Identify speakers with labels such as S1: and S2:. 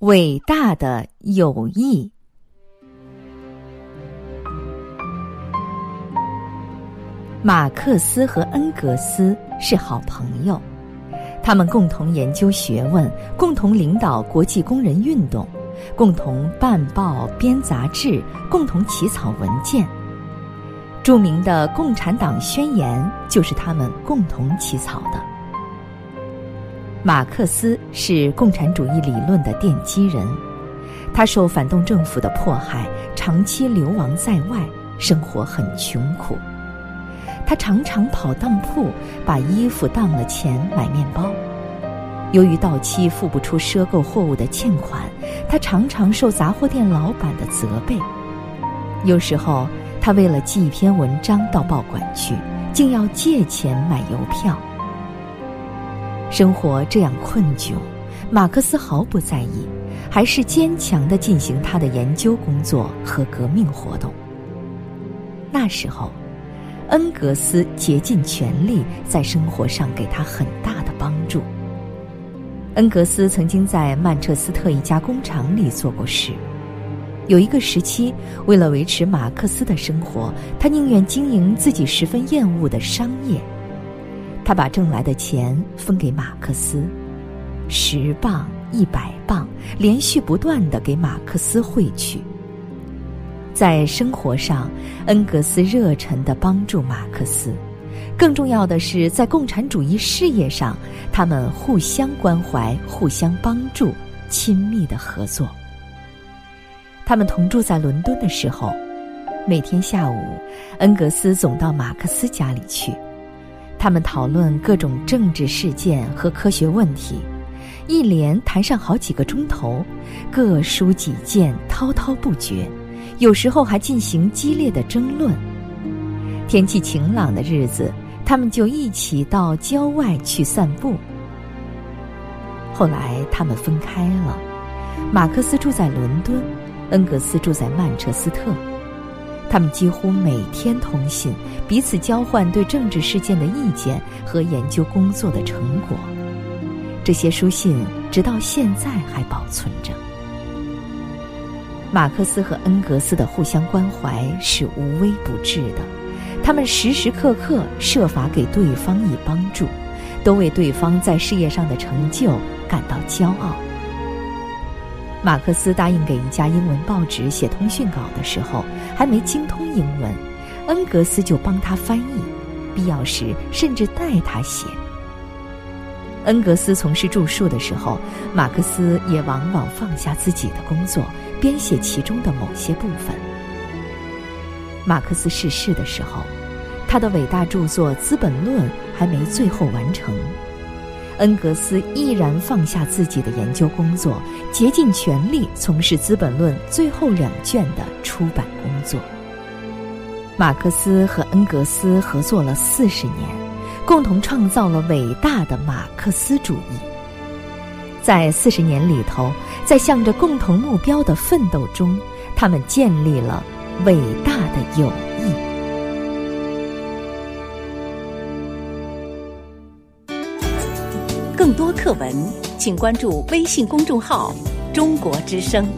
S1: 伟大的友谊。马克思和恩格斯是好朋友，他们共同研究学问，共同领导国际工人运动，共同办报、编杂志，共同起草文件。著名的《共产党宣言》就是他们共同起草的。马克思是共产主义理论的奠基人，他受反动政府的迫害，长期流亡在外，生活很穷苦。他常常跑当铺，把衣服当了钱买面包。由于到期付不出赊购货物的欠款，他常常受杂货店老板的责备。有时候，他为了寄一篇文章到报馆去，竟要借钱买邮票。生活这样困窘，马克思毫不在意，还是坚强地进行他的研究工作和革命活动。那时候，恩格斯竭尽全力在生活上给他很大的帮助。恩格斯曾经在曼彻斯特一家工厂里做过事，有一个时期，为了维持马克思的生活，他宁愿经营自己十分厌恶的商业。他把挣来的钱分给马克思，十磅、一百磅，连续不断的给马克思汇去。在生活上，恩格斯热忱的帮助马克思；更重要的是，在共产主义事业上，他们互相关怀、互相帮助、亲密的合作。他们同住在伦敦的时候，每天下午，恩格斯总到马克思家里去。他们讨论各种政治事件和科学问题，一连谈上好几个钟头，各抒己见，滔滔不绝。有时候还进行激烈的争论。天气晴朗的日子，他们就一起到郊外去散步。后来他们分开了，马克思住在伦敦，恩格斯住在曼彻斯特。他们几乎每天通信，彼此交换对政治事件的意见和研究工作的成果。这些书信直到现在还保存着。马克思和恩格斯的互相关怀是无微不至的，他们时时刻刻设法给对方以帮助，都为对方在事业上的成就感到骄傲。马克思答应给一家英文报纸写通讯稿的时候，还没精通英文，恩格斯就帮他翻译，必要时甚至代他写。恩格斯从事著述的时候，马克思也往往放下自己的工作，编写其中的某些部分。马克思逝世的时候，他的伟大著作《资本论》还没最后完成。恩格斯毅然放下自己的研究工作，竭尽全力从事《资本论》最后两卷的出版工作。马克思和恩格斯合作了四十年，共同创造了伟大的马克思主义。在四十年里头，在向着共同目标的奋斗中，他们建立了伟大的友
S2: 多课文，请关注微信公众号“中国之声”。